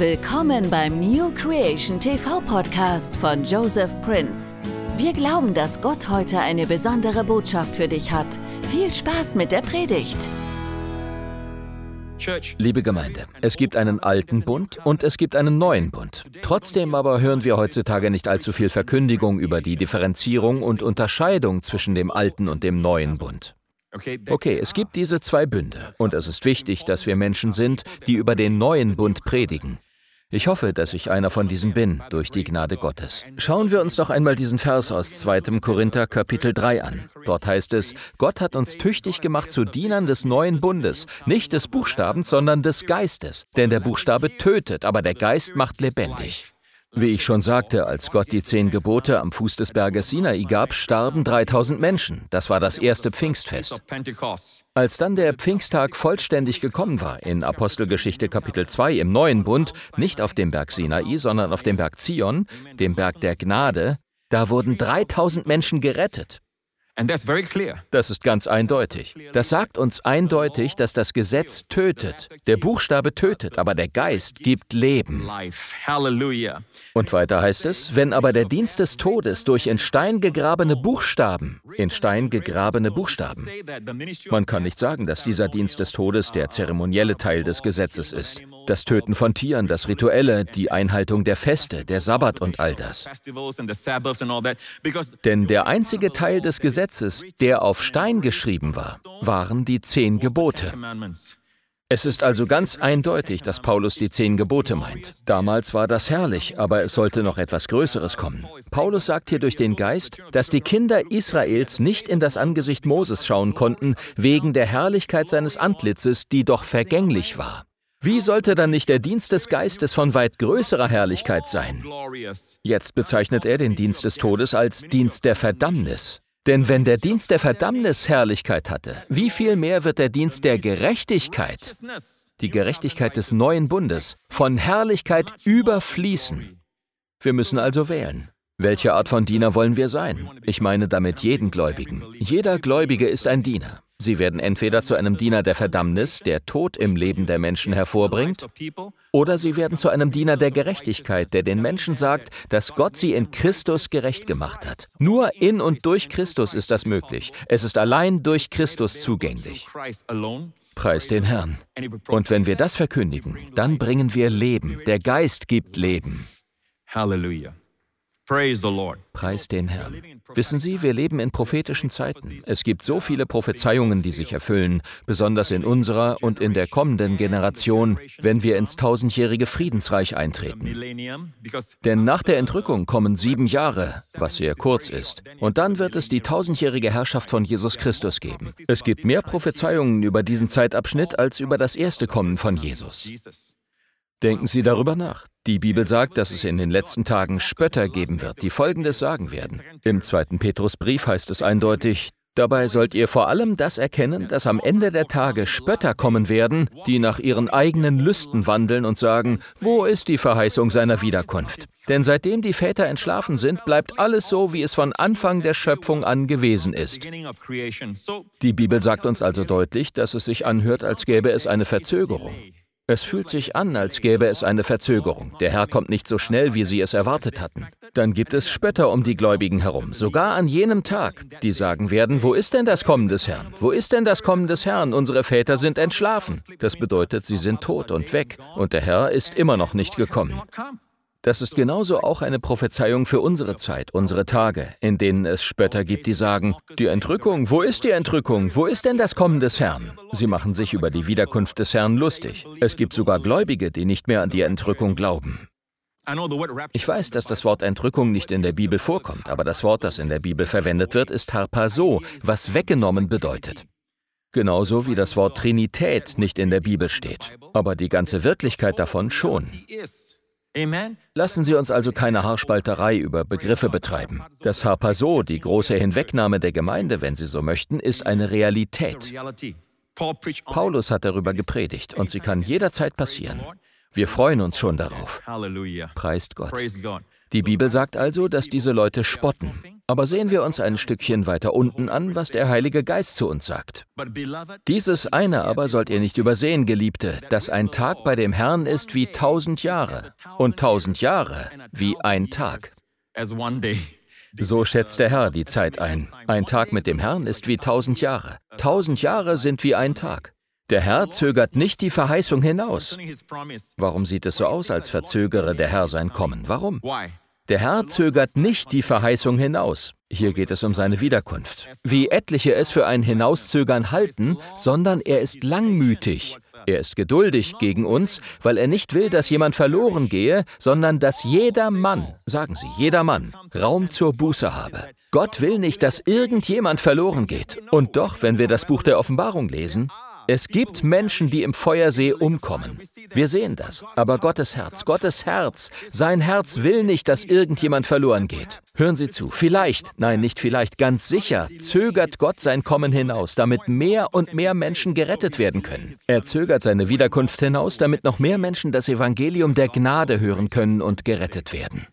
Willkommen beim New Creation TV Podcast von Joseph Prince. Wir glauben, dass Gott heute eine besondere Botschaft für dich hat. Viel Spaß mit der Predigt. Liebe Gemeinde, es gibt einen alten Bund und es gibt einen neuen Bund. Trotzdem aber hören wir heutzutage nicht allzu viel Verkündigung über die Differenzierung und Unterscheidung zwischen dem alten und dem neuen Bund. Okay, es gibt diese zwei Bünde und es ist wichtig, dass wir Menschen sind, die über den neuen Bund predigen. Ich hoffe, dass ich einer von diesen bin, durch die Gnade Gottes. Schauen wir uns doch einmal diesen Vers aus 2. Korinther Kapitel 3 an. Dort heißt es, Gott hat uns tüchtig gemacht zu Dienern des neuen Bundes, nicht des Buchstabens, sondern des Geistes. Denn der Buchstabe tötet, aber der Geist macht lebendig. Wie ich schon sagte, als Gott die zehn Gebote am Fuß des Berges Sinai gab, starben 3000 Menschen. Das war das erste Pfingstfest. Als dann der Pfingsttag vollständig gekommen war, in Apostelgeschichte Kapitel 2 im Neuen Bund, nicht auf dem Berg Sinai, sondern auf dem Berg Zion, dem Berg der Gnade, da wurden 3000 Menschen gerettet. Das ist ganz eindeutig. Das sagt uns eindeutig, dass das Gesetz tötet. Der Buchstabe tötet, aber der Geist gibt Leben. Und weiter heißt es, wenn aber der Dienst des Todes durch in Stein gegrabene Buchstaben, in Stein gegrabene Buchstaben. Man kann nicht sagen, dass dieser Dienst des Todes der zeremonielle Teil des Gesetzes ist. Das Töten von Tieren, das Rituelle, die Einhaltung der Feste, der Sabbat und all das. Denn der einzige Teil des Gesetzes, der auf Stein geschrieben war, waren die zehn Gebote. Es ist also ganz eindeutig, dass Paulus die zehn Gebote meint. Damals war das herrlich, aber es sollte noch etwas Größeres kommen. Paulus sagt hier durch den Geist, dass die Kinder Israels nicht in das Angesicht Moses schauen konnten, wegen der Herrlichkeit seines Antlitzes, die doch vergänglich war. Wie sollte dann nicht der Dienst des Geistes von weit größerer Herrlichkeit sein? Jetzt bezeichnet er den Dienst des Todes als Dienst der Verdammnis. Denn wenn der Dienst der Verdammnis Herrlichkeit hatte, wie viel mehr wird der Dienst der Gerechtigkeit, die Gerechtigkeit des neuen Bundes, von Herrlichkeit überfließen? Wir müssen also wählen. Welche Art von Diener wollen wir sein? Ich meine damit jeden Gläubigen. Jeder Gläubige ist ein Diener. Sie werden entweder zu einem Diener der Verdammnis, der Tod im Leben der Menschen hervorbringt, oder sie werden zu einem Diener der Gerechtigkeit, der den Menschen sagt, dass Gott sie in Christus gerecht gemacht hat. Nur in und durch Christus ist das möglich. Es ist allein durch Christus zugänglich. Preis den Herrn. Und wenn wir das verkündigen, dann bringen wir Leben. Der Geist gibt Leben. Halleluja. Preis den Herrn. Wissen Sie, wir leben in prophetischen Zeiten. Es gibt so viele Prophezeiungen, die sich erfüllen, besonders in unserer und in der kommenden Generation, wenn wir ins tausendjährige Friedensreich eintreten. Denn nach der Entrückung kommen sieben Jahre, was sehr kurz ist, und dann wird es die tausendjährige Herrschaft von Jesus Christus geben. Es gibt mehr Prophezeiungen über diesen Zeitabschnitt als über das erste Kommen von Jesus. Denken Sie darüber nach. Die Bibel sagt, dass es in den letzten Tagen Spötter geben wird, die Folgendes sagen werden. Im zweiten Petrusbrief heißt es eindeutig, Dabei sollt ihr vor allem das erkennen, dass am Ende der Tage Spötter kommen werden, die nach ihren eigenen Lüsten wandeln und sagen, wo ist die Verheißung seiner Wiederkunft? Denn seitdem die Väter entschlafen sind, bleibt alles so, wie es von Anfang der Schöpfung an gewesen ist. Die Bibel sagt uns also deutlich, dass es sich anhört, als gäbe es eine Verzögerung. Es fühlt sich an, als gäbe es eine Verzögerung. Der Herr kommt nicht so schnell, wie sie es erwartet hatten. Dann gibt es Spötter um die Gläubigen herum, sogar an jenem Tag, die sagen werden, wo ist denn das Kommen des Herrn? Wo ist denn das Kommen des Herrn? Unsere Väter sind entschlafen. Das bedeutet, sie sind tot und weg, und der Herr ist immer noch nicht gekommen. Das ist genauso auch eine Prophezeiung für unsere Zeit, unsere Tage, in denen es Spötter gibt, die sagen, die Entrückung, wo ist die Entrückung? Wo ist denn das Kommen des Herrn? Sie machen sich über die Wiederkunft des Herrn lustig. Es gibt sogar Gläubige, die nicht mehr an die Entrückung glauben. Ich weiß, dass das Wort Entrückung nicht in der Bibel vorkommt, aber das Wort, das in der Bibel verwendet wird, ist harpaso, was weggenommen bedeutet. Genauso wie das Wort Trinität nicht in der Bibel steht, aber die ganze Wirklichkeit davon schon. Lassen Sie uns also keine Haarspalterei über Begriffe betreiben. Das Harpaso, die große Hinwegnahme der Gemeinde, wenn Sie so möchten, ist eine Realität. Paulus hat darüber gepredigt und sie kann jederzeit passieren. Wir freuen uns schon darauf. Preist Gott. Die Bibel sagt also, dass diese Leute spotten. Aber sehen wir uns ein Stückchen weiter unten an, was der Heilige Geist zu uns sagt. Dieses eine aber sollt ihr nicht übersehen, Geliebte, dass ein Tag bei dem Herrn ist wie tausend Jahre und tausend Jahre wie ein Tag. So schätzt der Herr die Zeit ein. Ein Tag mit dem Herrn ist wie tausend Jahre. Tausend Jahre sind wie ein Tag. Der Herr zögert nicht die Verheißung hinaus. Warum sieht es so aus, als verzögere der Herr sein Kommen? Warum? Der Herr zögert nicht die Verheißung hinaus. Hier geht es um seine Wiederkunft. Wie etliche es für ein Hinauszögern halten, sondern er ist langmütig. Er ist geduldig gegen uns, weil er nicht will, dass jemand verloren gehe, sondern dass jeder Mann, sagen Sie, jeder Mann, Raum zur Buße habe. Gott will nicht, dass irgendjemand verloren geht. Und doch, wenn wir das Buch der Offenbarung lesen, es gibt Menschen, die im Feuersee umkommen. Wir sehen das. Aber Gottes Herz, Gottes Herz, sein Herz will nicht, dass irgendjemand verloren geht. Hören Sie zu, vielleicht, nein, nicht vielleicht, ganz sicher, zögert Gott sein Kommen hinaus, damit mehr und mehr Menschen gerettet werden können. Er zögert seine Wiederkunft hinaus, damit noch mehr Menschen das Evangelium der Gnade hören können und gerettet werden.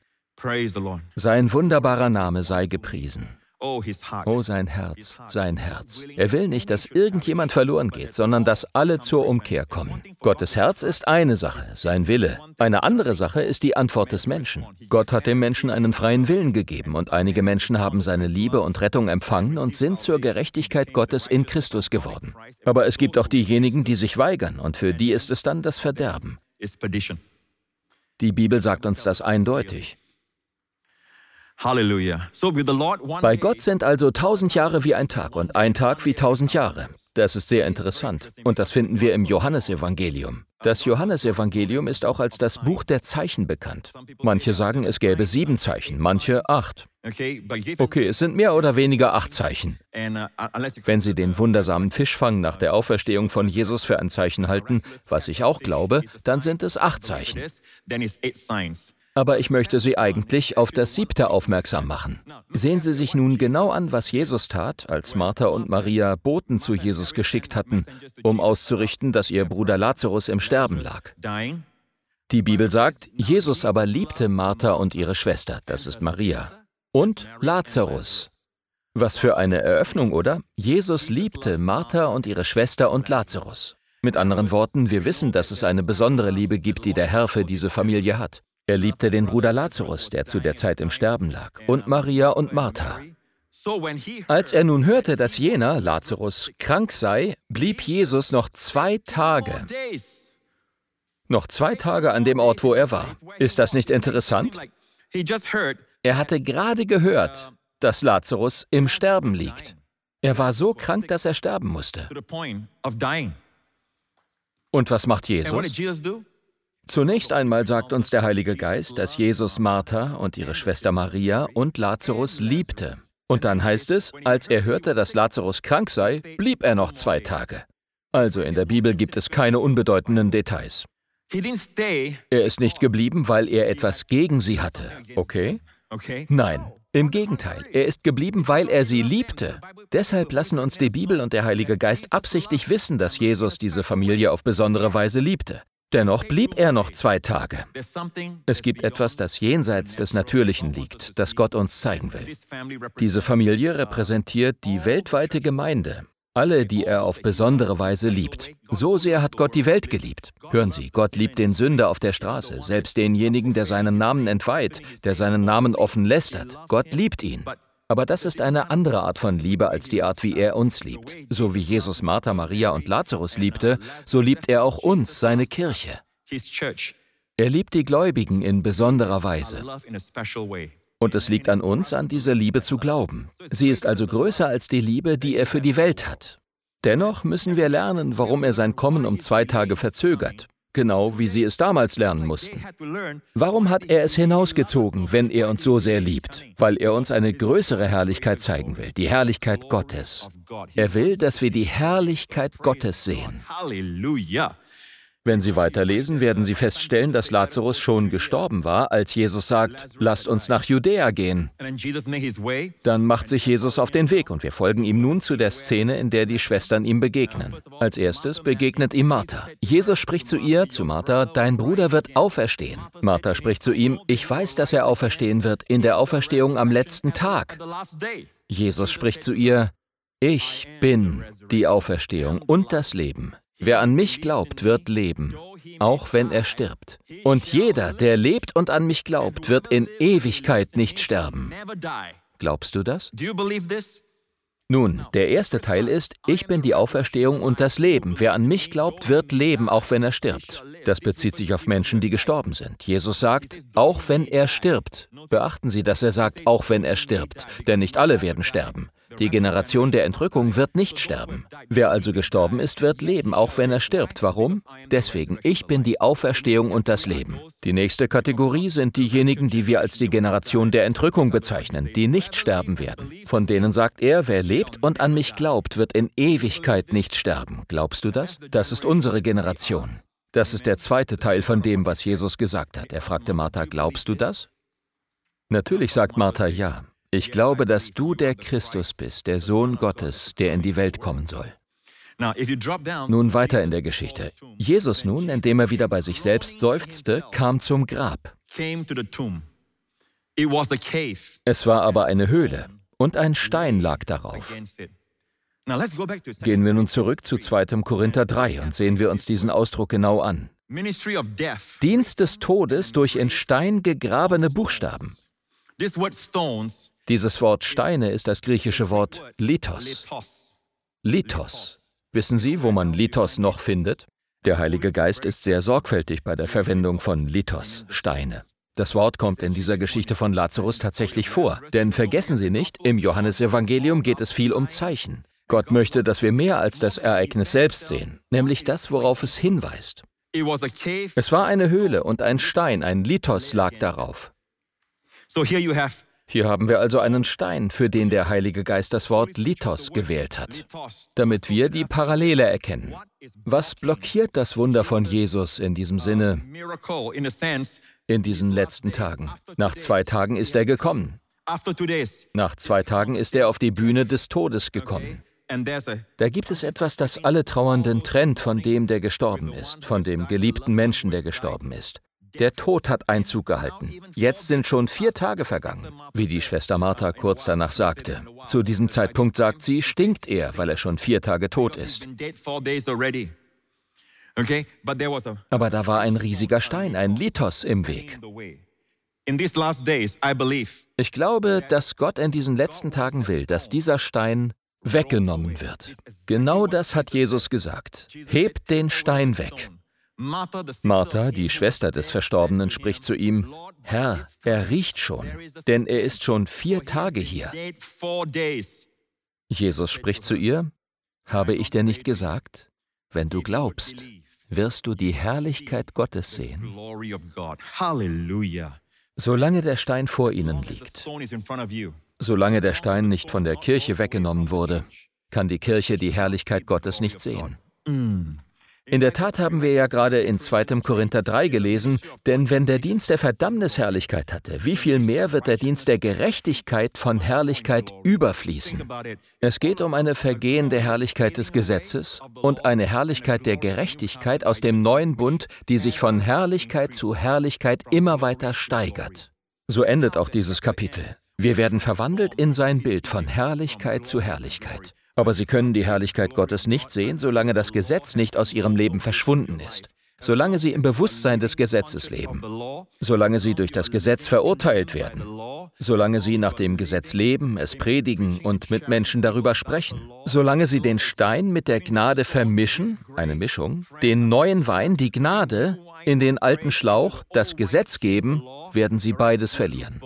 Sein wunderbarer Name sei gepriesen. Oh, oh, sein Herz, sein Herz. Er will nicht, dass irgendjemand verloren geht, sondern dass alle zur Umkehr kommen. Gottes Herz ist eine Sache, sein Wille. Eine andere Sache ist die Antwort des Menschen. Gott hat dem Menschen einen freien Willen gegeben und einige Menschen haben seine Liebe und Rettung empfangen und sind zur Gerechtigkeit Gottes in Christus geworden. Aber es gibt auch diejenigen, die sich weigern und für die ist es dann das Verderben. Die Bibel sagt uns das eindeutig. Halleluja. Bei Gott sind also tausend Jahre wie ein Tag und ein Tag wie tausend Jahre. Das ist sehr interessant. Und das finden wir im Johannesevangelium. Das Johannesevangelium ist auch als das Buch der Zeichen bekannt. Manche sagen, es gäbe sieben Zeichen, manche acht. Okay, es sind mehr oder weniger acht Zeichen. Wenn Sie den wundersamen Fischfang nach der Auferstehung von Jesus für ein Zeichen halten, was ich auch glaube, dann sind es acht Zeichen. Aber ich möchte Sie eigentlich auf das siebte aufmerksam machen. Sehen Sie sich nun genau an, was Jesus tat, als Martha und Maria Boten zu Jesus geschickt hatten, um auszurichten, dass ihr Bruder Lazarus im Sterben lag. Die Bibel sagt, Jesus aber liebte Martha und ihre Schwester, das ist Maria, und Lazarus. Was für eine Eröffnung, oder? Jesus liebte Martha und ihre Schwester und Lazarus. Mit anderen Worten, wir wissen, dass es eine besondere Liebe gibt, die der Herr für diese Familie hat. Er liebte den Bruder Lazarus, der zu der Zeit im Sterben lag, und Maria und Martha. Als er nun hörte, dass jener, Lazarus, krank sei, blieb Jesus noch zwei Tage. Noch zwei Tage an dem Ort, wo er war. Ist das nicht interessant? Er hatte gerade gehört, dass Lazarus im Sterben liegt. Er war so krank, dass er sterben musste. Und was macht Jesus? Zunächst einmal sagt uns der Heilige Geist, dass Jesus Martha und ihre Schwester Maria und Lazarus liebte. Und dann heißt es, als er hörte, dass Lazarus krank sei, blieb er noch zwei Tage. Also in der Bibel gibt es keine unbedeutenden Details. Er ist nicht geblieben, weil er etwas gegen sie hatte, okay? Nein, im Gegenteil, er ist geblieben, weil er sie liebte. Deshalb lassen uns die Bibel und der Heilige Geist absichtlich wissen, dass Jesus diese Familie auf besondere Weise liebte. Dennoch blieb er noch zwei Tage. Es gibt etwas, das jenseits des Natürlichen liegt, das Gott uns zeigen will. Diese Familie repräsentiert die weltweite Gemeinde, alle, die er auf besondere Weise liebt. So sehr hat Gott die Welt geliebt. Hören Sie, Gott liebt den Sünder auf der Straße, selbst denjenigen, der seinen Namen entweiht, der seinen Namen offen lästert. Gott liebt ihn. Aber das ist eine andere Art von Liebe als die Art, wie er uns liebt. So wie Jesus Martha, Maria und Lazarus liebte, so liebt er auch uns, seine Kirche. Er liebt die Gläubigen in besonderer Weise. Und es liegt an uns, an diese Liebe zu glauben. Sie ist also größer als die Liebe, die er für die Welt hat. Dennoch müssen wir lernen, warum er sein Kommen um zwei Tage verzögert genau wie sie es damals lernen mussten. Warum hat er es hinausgezogen, wenn er uns so sehr liebt? Weil er uns eine größere Herrlichkeit zeigen will, die Herrlichkeit Gottes. Er will, dass wir die Herrlichkeit Gottes sehen. Wenn Sie weiterlesen, werden Sie feststellen, dass Lazarus schon gestorben war, als Jesus sagt, lasst uns nach Judäa gehen. Dann macht sich Jesus auf den Weg und wir folgen ihm nun zu der Szene, in der die Schwestern ihm begegnen. Als erstes begegnet ihm Martha. Jesus spricht zu ihr, zu Martha, dein Bruder wird auferstehen. Martha spricht zu ihm, ich weiß, dass er auferstehen wird, in der Auferstehung am letzten Tag. Jesus spricht zu ihr, ich bin die Auferstehung und das Leben. Wer an mich glaubt, wird leben, auch wenn er stirbt. Und jeder, der lebt und an mich glaubt, wird in Ewigkeit nicht sterben. Glaubst du das? Nun, der erste Teil ist, ich bin die Auferstehung und das Leben. Wer an mich glaubt, wird leben, auch wenn er stirbt. Das bezieht sich auf Menschen, die gestorben sind. Jesus sagt, auch wenn er stirbt. Beachten Sie, dass er sagt, auch wenn er stirbt, denn nicht alle werden sterben. Die Generation der Entrückung wird nicht sterben. Wer also gestorben ist, wird leben, auch wenn er stirbt. Warum? Deswegen, ich bin die Auferstehung und das Leben. Die nächste Kategorie sind diejenigen, die wir als die Generation der Entrückung bezeichnen, die nicht sterben werden. Von denen sagt er, wer lebt und an mich glaubt, wird in Ewigkeit nicht sterben. Glaubst du das? Das ist unsere Generation. Das ist der zweite Teil von dem, was Jesus gesagt hat. Er fragte Martha, glaubst du das? Natürlich sagt Martha ja. Ich glaube, dass du der Christus bist, der Sohn Gottes, der in die Welt kommen soll. Nun weiter in der Geschichte. Jesus nun, indem er wieder bei sich selbst seufzte, kam zum Grab. Es war aber eine Höhle und ein Stein lag darauf. Gehen wir nun zurück zu 2. Korinther 3 und sehen wir uns diesen Ausdruck genau an. Dienst des Todes durch in Stein gegrabene Buchstaben. Dieses Wort Steine ist das griechische Wort Lithos. Lithos. Wissen Sie, wo man Lithos noch findet? Der Heilige Geist ist sehr sorgfältig bei der Verwendung von Lithos, Steine. Das Wort kommt in dieser Geschichte von Lazarus tatsächlich vor. Denn vergessen Sie nicht, im Johannesevangelium geht es viel um Zeichen. Gott möchte, dass wir mehr als das Ereignis selbst sehen, nämlich das, worauf es hinweist. Es war eine Höhle und ein Stein, ein Lithos lag darauf. Hier haben wir also einen Stein, für den der Heilige Geist das Wort Lithos gewählt hat, damit wir die Parallele erkennen. Was blockiert das Wunder von Jesus in diesem Sinne in diesen letzten Tagen? Nach zwei Tagen ist er gekommen. Nach zwei Tagen ist er auf die Bühne des Todes gekommen. Da gibt es etwas, das alle Trauernden trennt von dem, der gestorben ist, von dem geliebten Menschen, der gestorben ist. Der Tod hat Einzug gehalten. Jetzt sind schon vier Tage vergangen, wie die Schwester Martha kurz danach sagte. Zu diesem Zeitpunkt sagt sie, stinkt er, weil er schon vier Tage tot ist. Aber da war ein riesiger Stein, ein Lithos im Weg. Ich glaube, dass Gott in diesen letzten Tagen will, dass dieser Stein weggenommen wird. Genau das hat Jesus gesagt. Hebt den Stein weg. Martha, die Schwester des Verstorbenen, spricht zu ihm, Herr, er riecht schon, denn er ist schon vier Tage hier. Jesus spricht zu ihr, habe ich dir nicht gesagt, wenn du glaubst, wirst du die Herrlichkeit Gottes sehen. Solange der Stein vor ihnen liegt, solange der Stein nicht von der Kirche weggenommen wurde, kann die Kirche die Herrlichkeit Gottes nicht sehen. In der Tat haben wir ja gerade in 2. Korinther 3 gelesen, denn wenn der Dienst der Verdammnis Herrlichkeit hatte, wie viel mehr wird der Dienst der Gerechtigkeit von Herrlichkeit überfließen? Es geht um eine vergehende Herrlichkeit des Gesetzes und eine Herrlichkeit der Gerechtigkeit aus dem neuen Bund, die sich von Herrlichkeit zu Herrlichkeit immer weiter steigert. So endet auch dieses Kapitel. Wir werden verwandelt in sein Bild von Herrlichkeit zu Herrlichkeit. Aber sie können die Herrlichkeit Gottes nicht sehen, solange das Gesetz nicht aus ihrem Leben verschwunden ist. Solange sie im Bewusstsein des Gesetzes leben. Solange sie durch das Gesetz verurteilt werden. Solange sie nach dem Gesetz leben, es predigen und mit Menschen darüber sprechen. Solange sie den Stein mit der Gnade vermischen, eine Mischung, den neuen Wein, die Gnade, in den alten Schlauch, das Gesetz geben, werden sie beides verlieren.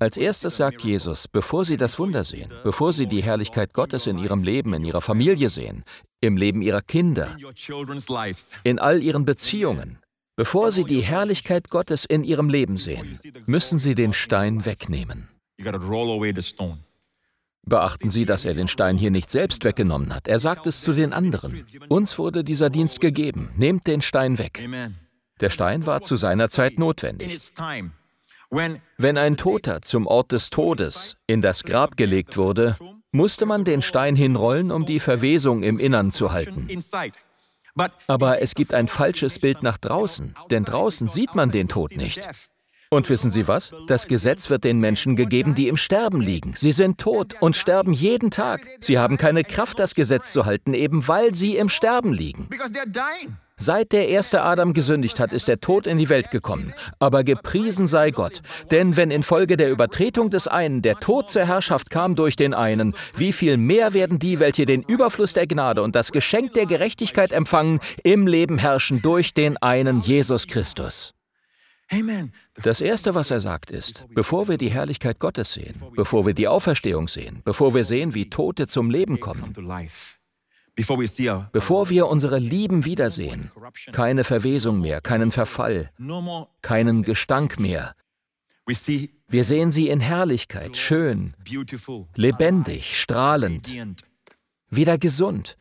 Als erstes sagt Jesus, bevor Sie das Wunder sehen, bevor Sie die Herrlichkeit Gottes in Ihrem Leben, in Ihrer Familie sehen, im Leben Ihrer Kinder, in all Ihren Beziehungen, bevor Sie die Herrlichkeit Gottes in Ihrem Leben sehen, müssen Sie den Stein wegnehmen. Beachten Sie, dass er den Stein hier nicht selbst weggenommen hat. Er sagt es zu den anderen. Uns wurde dieser Dienst gegeben. Nehmt den Stein weg. Der Stein war zu seiner Zeit notwendig. Wenn ein Toter zum Ort des Todes in das Grab gelegt wurde, musste man den Stein hinrollen, um die Verwesung im Innern zu halten. Aber es gibt ein falsches Bild nach draußen, denn draußen sieht man den Tod nicht. Und wissen Sie was? Das Gesetz wird den Menschen gegeben, die im Sterben liegen. Sie sind tot und sterben jeden Tag. Sie haben keine Kraft, das Gesetz zu halten, eben weil sie im Sterben liegen. Seit der erste Adam gesündigt hat, ist der Tod in die Welt gekommen. Aber gepriesen sei Gott. Denn wenn infolge der Übertretung des einen der Tod zur Herrschaft kam durch den einen, wie viel mehr werden die, welche den Überfluss der Gnade und das Geschenk der Gerechtigkeit empfangen, im Leben herrschen durch den einen Jesus Christus. Das Erste, was er sagt, ist, bevor wir die Herrlichkeit Gottes sehen, bevor wir die Auferstehung sehen, bevor wir sehen, wie Tote zum Leben kommen, bevor wir unsere Lieben wiedersehen, keine Verwesung mehr, keinen Verfall, keinen Gestank mehr. Wir sehen sie in Herrlichkeit, schön, lebendig, strahlend, wieder gesund.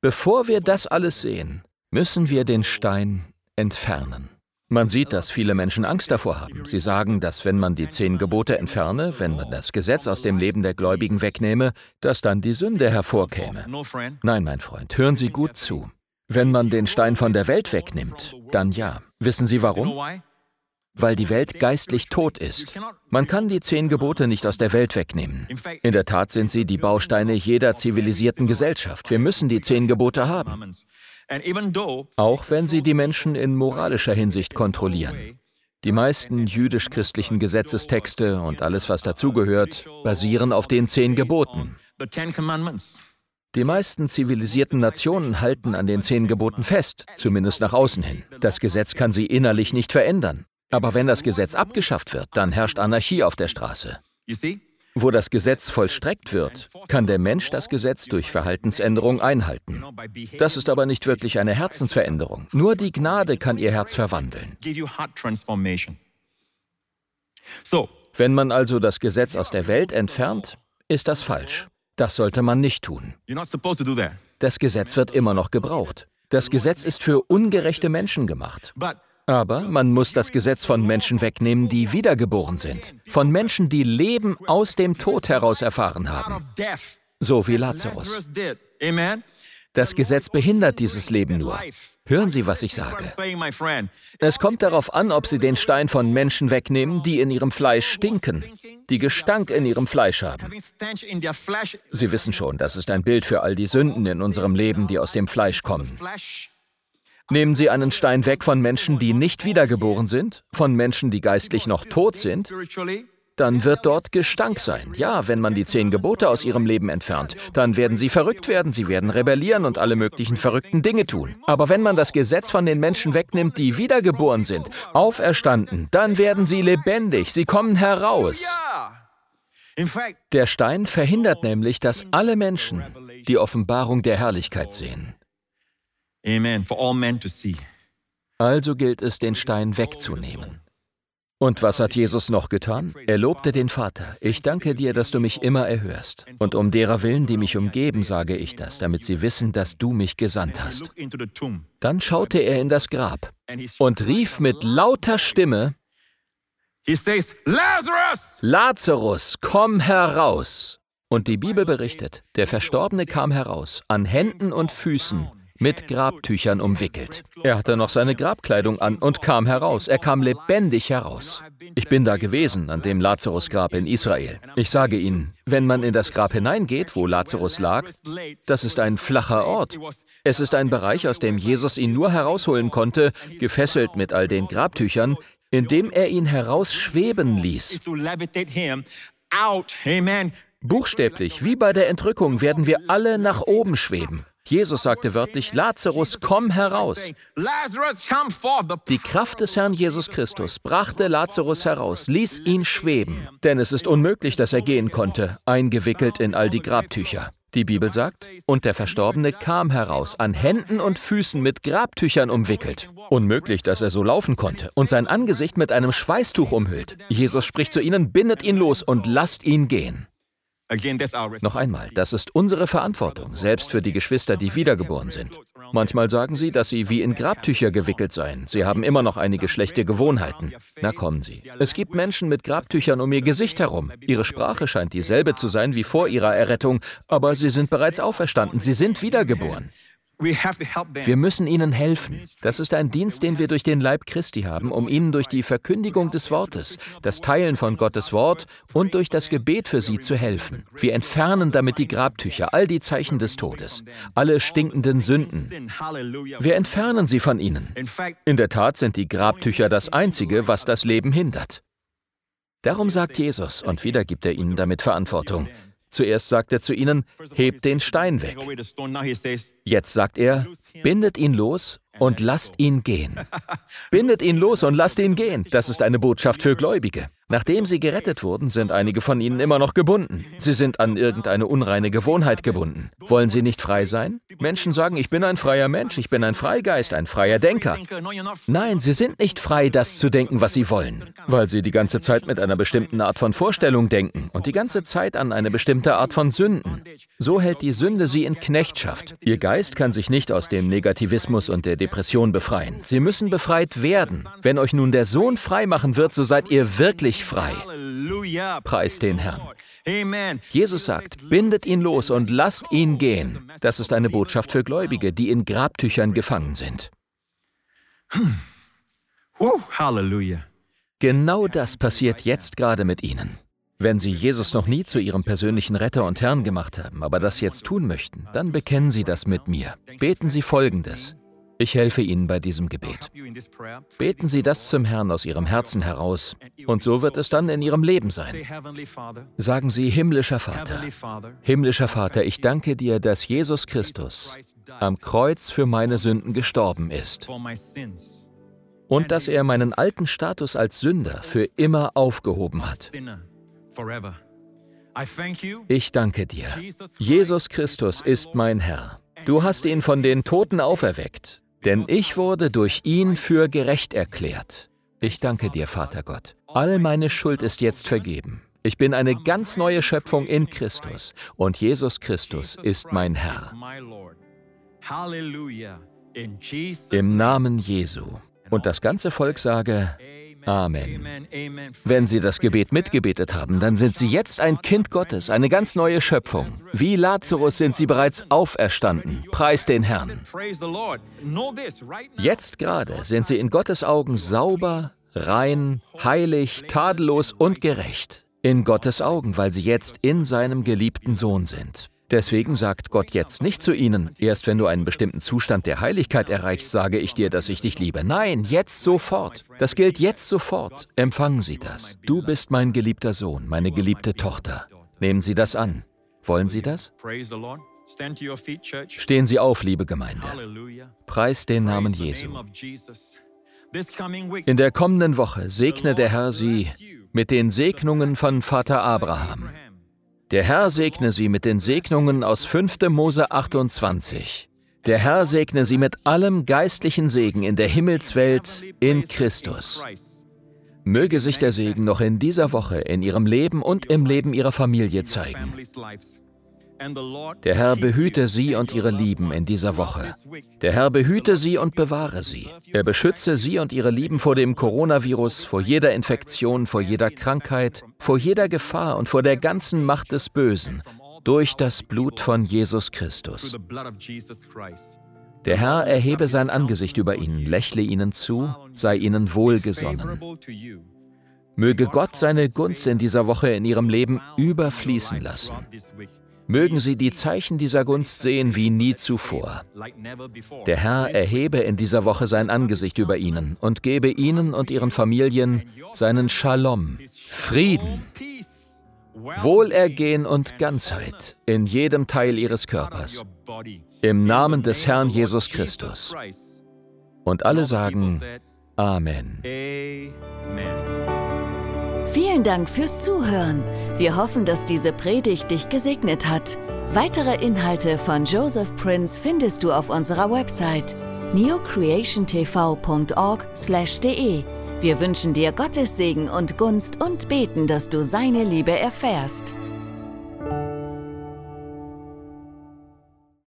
Bevor wir das alles sehen, müssen wir den Stein entfernen. Man sieht, dass viele Menschen Angst davor haben. Sie sagen, dass wenn man die zehn Gebote entferne, wenn man das Gesetz aus dem Leben der Gläubigen wegnehme, dass dann die Sünde hervorkäme. Nein, mein Freund, hören Sie gut zu. Wenn man den Stein von der Welt wegnimmt, dann ja. Wissen Sie warum? Weil die Welt geistlich tot ist. Man kann die zehn Gebote nicht aus der Welt wegnehmen. In der Tat sind sie die Bausteine jeder zivilisierten Gesellschaft. Wir müssen die zehn Gebote haben. Auch wenn sie die Menschen in moralischer Hinsicht kontrollieren. Die meisten jüdisch-christlichen Gesetzestexte und alles, was dazugehört, basieren auf den zehn Geboten. Die meisten zivilisierten Nationen halten an den zehn Geboten fest, zumindest nach außen hin. Das Gesetz kann sie innerlich nicht verändern. Aber wenn das Gesetz abgeschafft wird, dann herrscht Anarchie auf der Straße. Wo das Gesetz vollstreckt wird, kann der Mensch das Gesetz durch Verhaltensänderung einhalten. Das ist aber nicht wirklich eine Herzensveränderung. Nur die Gnade kann ihr Herz verwandeln. Wenn man also das Gesetz aus der Welt entfernt, ist das falsch. Das sollte man nicht tun. Das Gesetz wird immer noch gebraucht. Das Gesetz ist für ungerechte Menschen gemacht. Aber man muss das Gesetz von Menschen wegnehmen, die wiedergeboren sind. Von Menschen, die Leben aus dem Tod heraus erfahren haben. So wie Lazarus. Das Gesetz behindert dieses Leben nur. Hören Sie, was ich sage. Es kommt darauf an, ob Sie den Stein von Menschen wegnehmen, die in ihrem Fleisch stinken, die Gestank in ihrem Fleisch haben. Sie wissen schon, das ist ein Bild für all die Sünden in unserem Leben, die aus dem Fleisch kommen. Nehmen Sie einen Stein weg von Menschen, die nicht wiedergeboren sind, von Menschen, die geistlich noch tot sind, dann wird dort Gestank sein. Ja, wenn man die zehn Gebote aus ihrem Leben entfernt, dann werden sie verrückt werden, sie werden rebellieren und alle möglichen verrückten Dinge tun. Aber wenn man das Gesetz von den Menschen wegnimmt, die wiedergeboren sind, auferstanden, dann werden sie lebendig, sie kommen heraus. Der Stein verhindert nämlich, dass alle Menschen die Offenbarung der Herrlichkeit sehen. Amen. For all men to see. Also gilt es, den Stein wegzunehmen. Und was hat Jesus noch getan? Er lobte den Vater. Ich danke dir, dass du mich immer erhörst. Und um derer willen, die mich umgeben, sage ich das, damit sie wissen, dass du mich gesandt hast. Dann schaute er in das Grab und rief mit lauter Stimme, Lazarus, komm heraus! Und die Bibel berichtet, der Verstorbene kam heraus, an Händen und Füßen, mit Grabtüchern umwickelt. Er hatte noch seine Grabkleidung an und kam heraus. Er kam lebendig heraus. Ich bin da gewesen, an dem Lazarus-Grab in Israel. Ich sage Ihnen, wenn man in das Grab hineingeht, wo Lazarus lag, das ist ein flacher Ort. Es ist ein Bereich, aus dem Jesus ihn nur herausholen konnte, gefesselt mit all den Grabtüchern, indem er ihn herausschweben ließ. Buchstäblich, wie bei der Entrückung, werden wir alle nach oben schweben. Jesus sagte wörtlich, Lazarus, komm heraus. Die Kraft des Herrn Jesus Christus brachte Lazarus heraus, ließ ihn schweben. Denn es ist unmöglich, dass er gehen konnte, eingewickelt in all die Grabtücher. Die Bibel sagt, und der Verstorbene kam heraus, an Händen und Füßen mit Grabtüchern umwickelt. Unmöglich, dass er so laufen konnte. Und sein Angesicht mit einem Schweißtuch umhüllt. Jesus spricht zu ihnen, bindet ihn los und lasst ihn gehen. Noch einmal, das ist unsere Verantwortung, selbst für die Geschwister, die wiedergeboren sind. Manchmal sagen sie, dass sie wie in Grabtücher gewickelt seien. Sie haben immer noch einige schlechte Gewohnheiten. Na kommen Sie. Es gibt Menschen mit Grabtüchern um ihr Gesicht herum. Ihre Sprache scheint dieselbe zu sein wie vor ihrer Errettung, aber sie sind bereits auferstanden. Sie sind wiedergeboren. Wir müssen ihnen helfen. Das ist ein Dienst, den wir durch den Leib Christi haben, um ihnen durch die Verkündigung des Wortes, das Teilen von Gottes Wort und durch das Gebet für sie zu helfen. Wir entfernen damit die Grabtücher, all die Zeichen des Todes, alle stinkenden Sünden. Wir entfernen sie von ihnen. In der Tat sind die Grabtücher das Einzige, was das Leben hindert. Darum sagt Jesus, und wieder gibt er ihnen damit Verantwortung, Zuerst sagt er zu ihnen, hebt den Stein weg. Jetzt sagt er, bindet ihn los und lasst ihn gehen. Bindet ihn los und lasst ihn gehen. Das ist eine Botschaft für Gläubige. Nachdem sie gerettet wurden, sind einige von ihnen immer noch gebunden. Sie sind an irgendeine unreine Gewohnheit gebunden. Wollen sie nicht frei sein? Menschen sagen, ich bin ein freier Mensch, ich bin ein Freigeist, ein freier Denker. Nein, sie sind nicht frei, das zu denken, was sie wollen, weil sie die ganze Zeit mit einer bestimmten Art von Vorstellung denken und die ganze Zeit an eine bestimmte Art von Sünden. So hält die Sünde sie in Knechtschaft. Ihr Geist kann sich nicht aus dem Negativismus und der Depression befreien. Sie müssen befreit werden. Wenn euch nun der Sohn frei machen wird, so seid ihr wirklich völlig frei. Preis den Herrn. Jesus sagt, bindet ihn los und lasst ihn gehen. Das ist eine Botschaft für Gläubige, die in Grabtüchern gefangen sind. Genau das passiert jetzt gerade mit ihnen. Wenn Sie Jesus noch nie zu Ihrem persönlichen Retter und Herrn gemacht haben, aber das jetzt tun möchten, dann bekennen Sie das mit mir. Beten Sie Folgendes. Ich helfe Ihnen bei diesem Gebet. Beten Sie das zum Herrn aus Ihrem Herzen heraus, und so wird es dann in Ihrem Leben sein. Sagen Sie, himmlischer Vater, himmlischer Vater, ich danke dir, dass Jesus Christus am Kreuz für meine Sünden gestorben ist und dass er meinen alten Status als Sünder für immer aufgehoben hat. Ich danke dir. Jesus Christus ist mein Herr. Du hast ihn von den Toten auferweckt denn ich wurde durch ihn für gerecht erklärt. Ich danke dir, Vater Gott. All meine Schuld ist jetzt vergeben. Ich bin eine ganz neue Schöpfung in Christus und Jesus Christus ist mein Herr. Im Namen Jesu. Und das ganze Volk sage, Amen. Wenn Sie das Gebet mitgebetet haben, dann sind Sie jetzt ein Kind Gottes, eine ganz neue Schöpfung. Wie Lazarus sind Sie bereits auferstanden. Preis den Herrn. Jetzt gerade sind Sie in Gottes Augen sauber, rein, heilig, tadellos und gerecht. In Gottes Augen, weil Sie jetzt in seinem geliebten Sohn sind. Deswegen sagt Gott jetzt nicht zu ihnen, erst wenn du einen bestimmten Zustand der Heiligkeit erreichst, sage ich dir, dass ich dich liebe. Nein, jetzt sofort. Das gilt jetzt sofort. Empfangen Sie das. Du bist mein geliebter Sohn, meine geliebte Tochter. Nehmen Sie das an. Wollen Sie das? Stehen Sie auf, liebe Gemeinde. Preis den Namen Jesu. In der kommenden Woche segne der Herr Sie mit den Segnungen von Vater Abraham. Der Herr segne sie mit den Segnungen aus 5. Mose 28. Der Herr segne sie mit allem geistlichen Segen in der Himmelswelt in Christus. Möge sich der Segen noch in dieser Woche in ihrem Leben und im Leben ihrer Familie zeigen. Der Herr behüte sie und ihre Lieben in dieser Woche. Der Herr behüte sie und bewahre sie. Er beschütze sie und ihre Lieben vor dem Coronavirus, vor jeder Infektion, vor jeder Krankheit, vor jeder Gefahr und vor der ganzen Macht des Bösen durch das Blut von Jesus Christus. Der Herr erhebe sein Angesicht über ihnen, lächle ihnen zu, sei ihnen wohlgesonnen. Möge Gott seine Gunst in dieser Woche in ihrem Leben überfließen lassen. Mögen Sie die Zeichen dieser Gunst sehen wie nie zuvor. Der Herr erhebe in dieser Woche sein Angesicht über Ihnen und gebe Ihnen und Ihren Familien seinen Shalom, Frieden, Wohlergehen und Ganzheit in jedem Teil Ihres Körpers. Im Namen des Herrn Jesus Christus. Und alle sagen Amen. Vielen Dank fürs Zuhören. Wir hoffen, dass diese Predigt dich gesegnet hat. Weitere Inhalte von Joseph Prince findest du auf unserer Website neocreationtv.org/de. Wir wünschen dir Gottes Segen und Gunst und beten, dass du seine Liebe erfährst.